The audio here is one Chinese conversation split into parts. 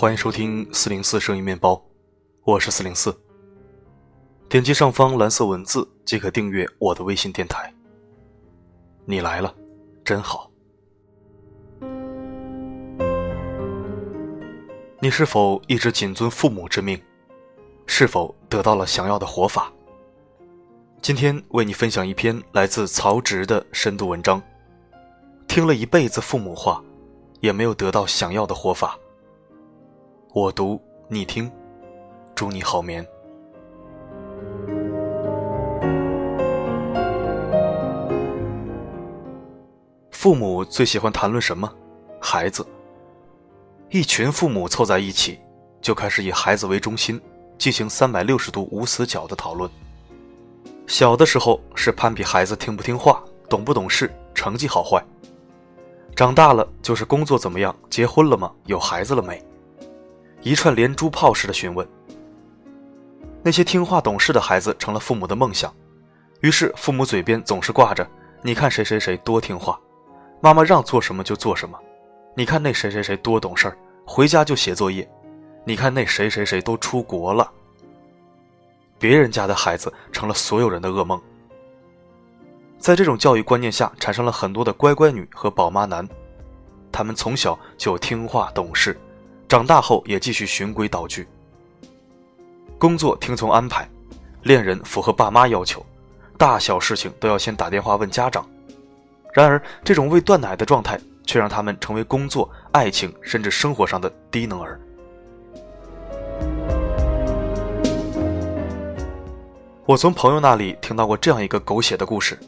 欢迎收听四零四声音面包，我是四零四。点击上方蓝色文字即可订阅我的微信电台。你来了，真好。你是否一直谨遵父母之命？是否得到了想要的活法？今天为你分享一篇来自曹植的深度文章。听了一辈子父母话，也没有得到想要的活法。我读，你听，祝你好眠。父母最喜欢谈论什么？孩子。一群父母凑在一起，就开始以孩子为中心，进行三百六十度无死角的讨论。小的时候是攀比孩子听不听话、懂不懂事、成绩好坏；长大了就是工作怎么样、结婚了吗、有孩子了没，一串连珠炮似的询问。那些听话懂事的孩子成了父母的梦想，于是父母嘴边总是挂着“你看谁谁谁多听话”。妈妈让做什么就做什么，你看那谁谁谁多懂事，回家就写作业，你看那谁谁谁都出国了。别人家的孩子成了所有人的噩梦。在这种教育观念下，产生了很多的乖乖女和宝妈男，他们从小就听话懂事，长大后也继续循规蹈矩，工作听从安排，恋人符合爸妈要求，大小事情都要先打电话问家长。然而，这种未断奶的状态却让他们成为工作、爱情甚至生活上的低能儿。我从朋友那里听到过这样一个狗血的故事：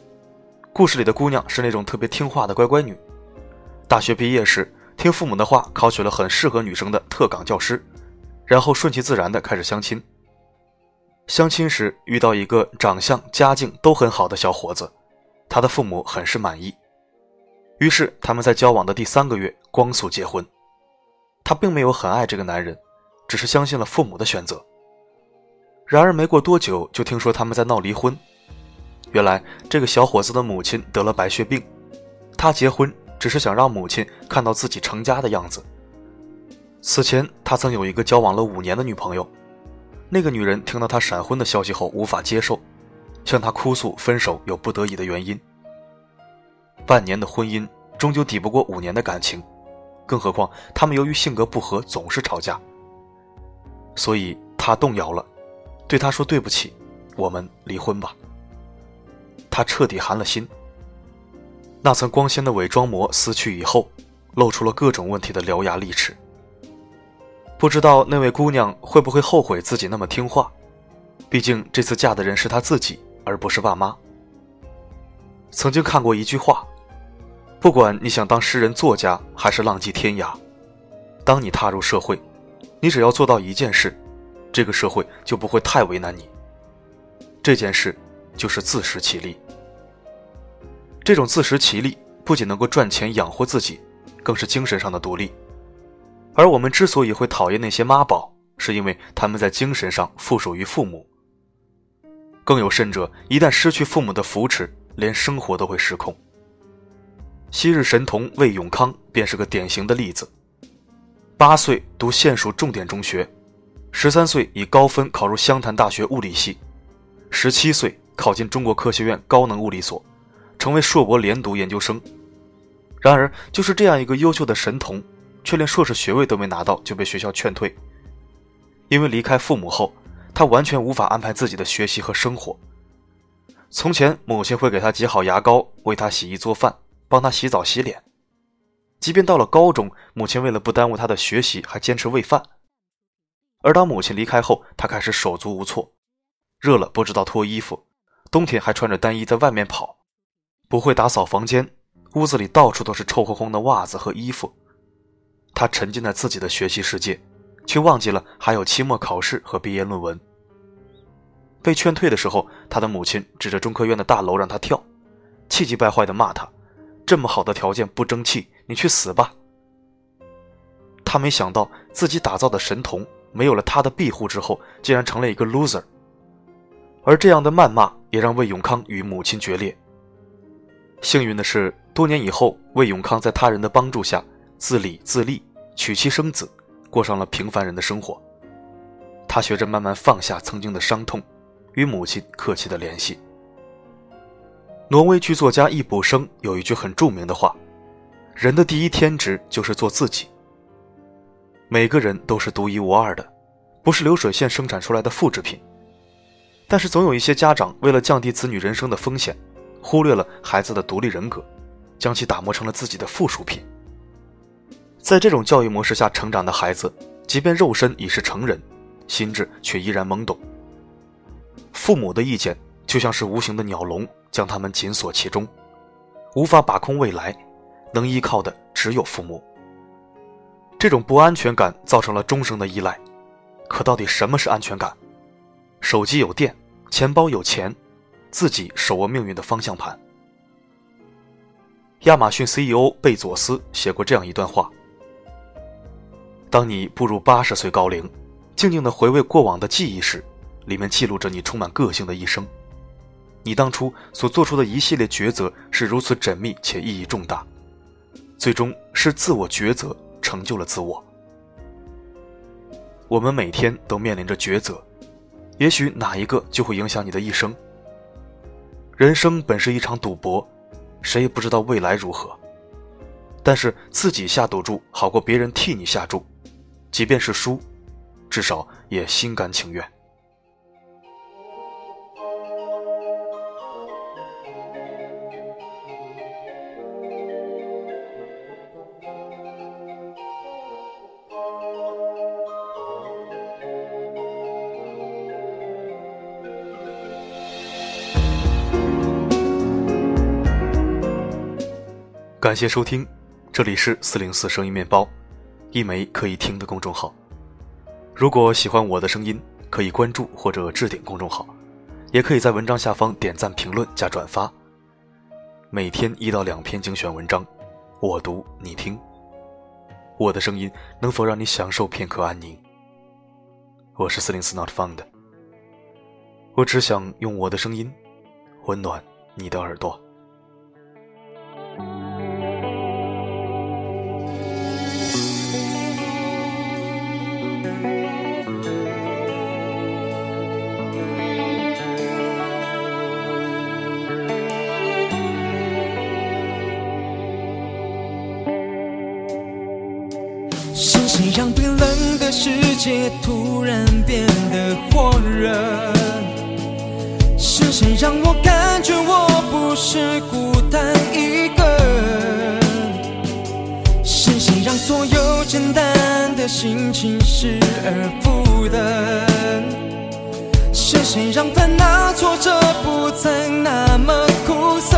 故事里的姑娘是那种特别听话的乖乖女，大学毕业时听父母的话，考取了很适合女生的特岗教师，然后顺其自然的开始相亲。相亲时遇到一个长相、家境都很好的小伙子。他的父母很是满意，于是他们在交往的第三个月光速结婚。他并没有很爱这个男人，只是相信了父母的选择。然而没过多久，就听说他们在闹离婚。原来这个小伙子的母亲得了白血病，他结婚只是想让母亲看到自己成家的样子。此前他曾有一个交往了五年的女朋友，那个女人听到他闪婚的消息后无法接受。向他哭诉分手有不得已的原因。半年的婚姻终究抵不过五年的感情，更何况他们由于性格不合总是吵架。所以他动摇了，对他说：“对不起，我们离婚吧。”他彻底寒了心。那层光鲜的伪装膜撕去以后，露出了各种问题的獠牙利齿。不知道那位姑娘会不会后悔自己那么听话？毕竟这次嫁的人是她自己。而不是爸妈。曾经看过一句话：“不管你想当诗人、作家，还是浪迹天涯，当你踏入社会，你只要做到一件事，这个社会就不会太为难你。这件事就是自食其力。这种自食其力不仅能够赚钱养活自己，更是精神上的独立。而我们之所以会讨厌那些妈宝，是因为他们在精神上附属于父母。”更有甚者，一旦失去父母的扶持，连生活都会失控。昔日神童魏永康便是个典型的例子。八岁读县属重点中学，十三岁以高分考入湘潭大学物理系，十七岁考进中国科学院高能物理所，成为硕博连读研究生。然而，就是这样一个优秀的神童，却连硕士学位都没拿到就被学校劝退，因为离开父母后。他完全无法安排自己的学习和生活。从前，母亲会给他挤好牙膏，为他洗衣做饭，帮他洗澡洗脸。即便到了高中，母亲为了不耽误他的学习，还坚持喂饭。而当母亲离开后，他开始手足无措，热了不知道脱衣服，冬天还穿着单衣在外面跑，不会打扫房间，屋子里到处都是臭烘烘的袜子和衣服。他沉浸在自己的学习世界。却忘记了还有期末考试和毕业论文。被劝退的时候，他的母亲指着中科院的大楼让他跳，气急败坏地骂他：“这么好的条件不争气，你去死吧！”他没想到自己打造的神童没有了他的庇护之后，竟然成了一个 loser。而这样的谩骂也让魏永康与母亲决裂。幸运的是，多年以后，魏永康在他人的帮助下自理自立，娶妻生子。过上了平凡人的生活。他学着慢慢放下曾经的伤痛，与母亲客气的联系。挪威剧作家易卜生有一句很著名的话：“人的第一天职就是做自己。”每个人都是独一无二的，不是流水线生产出来的复制品。但是总有一些家长为了降低子女人生的风险，忽略了孩子的独立人格，将其打磨成了自己的附属品。在这种教育模式下成长的孩子，即便肉身已是成人，心智却依然懵懂。父母的意见就像是无形的鸟笼。将他们紧锁其中，无法把控未来，能依靠的只有父母。这种不安全感造成了终生的依赖。可到底什么是安全感？手机有电，钱包有钱，自己手握命运的方向盘。亚马逊 CEO 贝佐斯写过这样一段话：当你步入八十岁高龄，静静的回味过往的记忆时，里面记录着你充满个性的一生。你当初所做出的一系列抉择是如此缜密且意义重大，最终是自我抉择成就了自我。我们每天都面临着抉择，也许哪一个就会影响你的一生。人生本是一场赌博，谁也不知道未来如何，但是自己下赌注好过别人替你下注，即便是输，至少也心甘情愿。感谢收听，这里是四零四声音面包，一枚可以听的公众号。如果喜欢我的声音，可以关注或者置顶公众号，也可以在文章下方点赞、评论加转发。每天一到两篇精选文章，我读你听。我的声音能否让你享受片刻安宁？我是四零四 Not Found，我只想用我的声音温暖你的耳朵。谁让冰冷的世界突然变得火热？是谁让我感觉我不是孤单一个？是谁让所有简单的心情失而复得？是谁让烦恼挫折不再那么苦涩？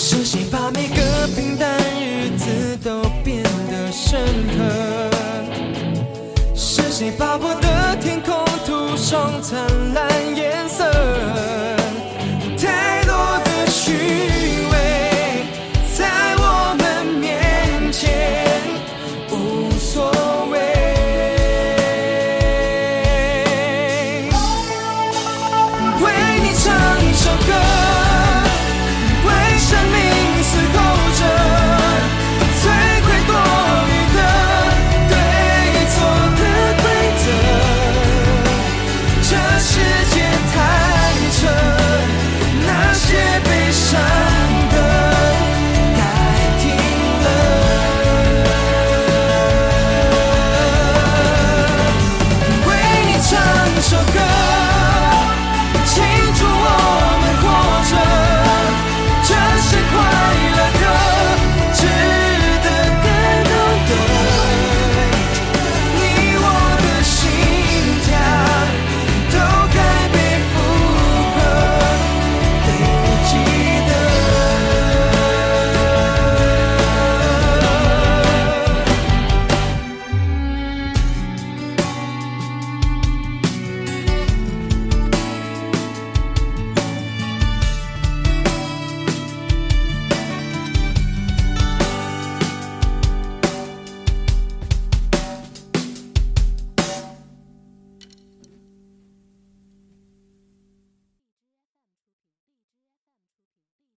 是谁把每个平淡日子都变得深刻？是谁把我的天空涂上灿烂颜色？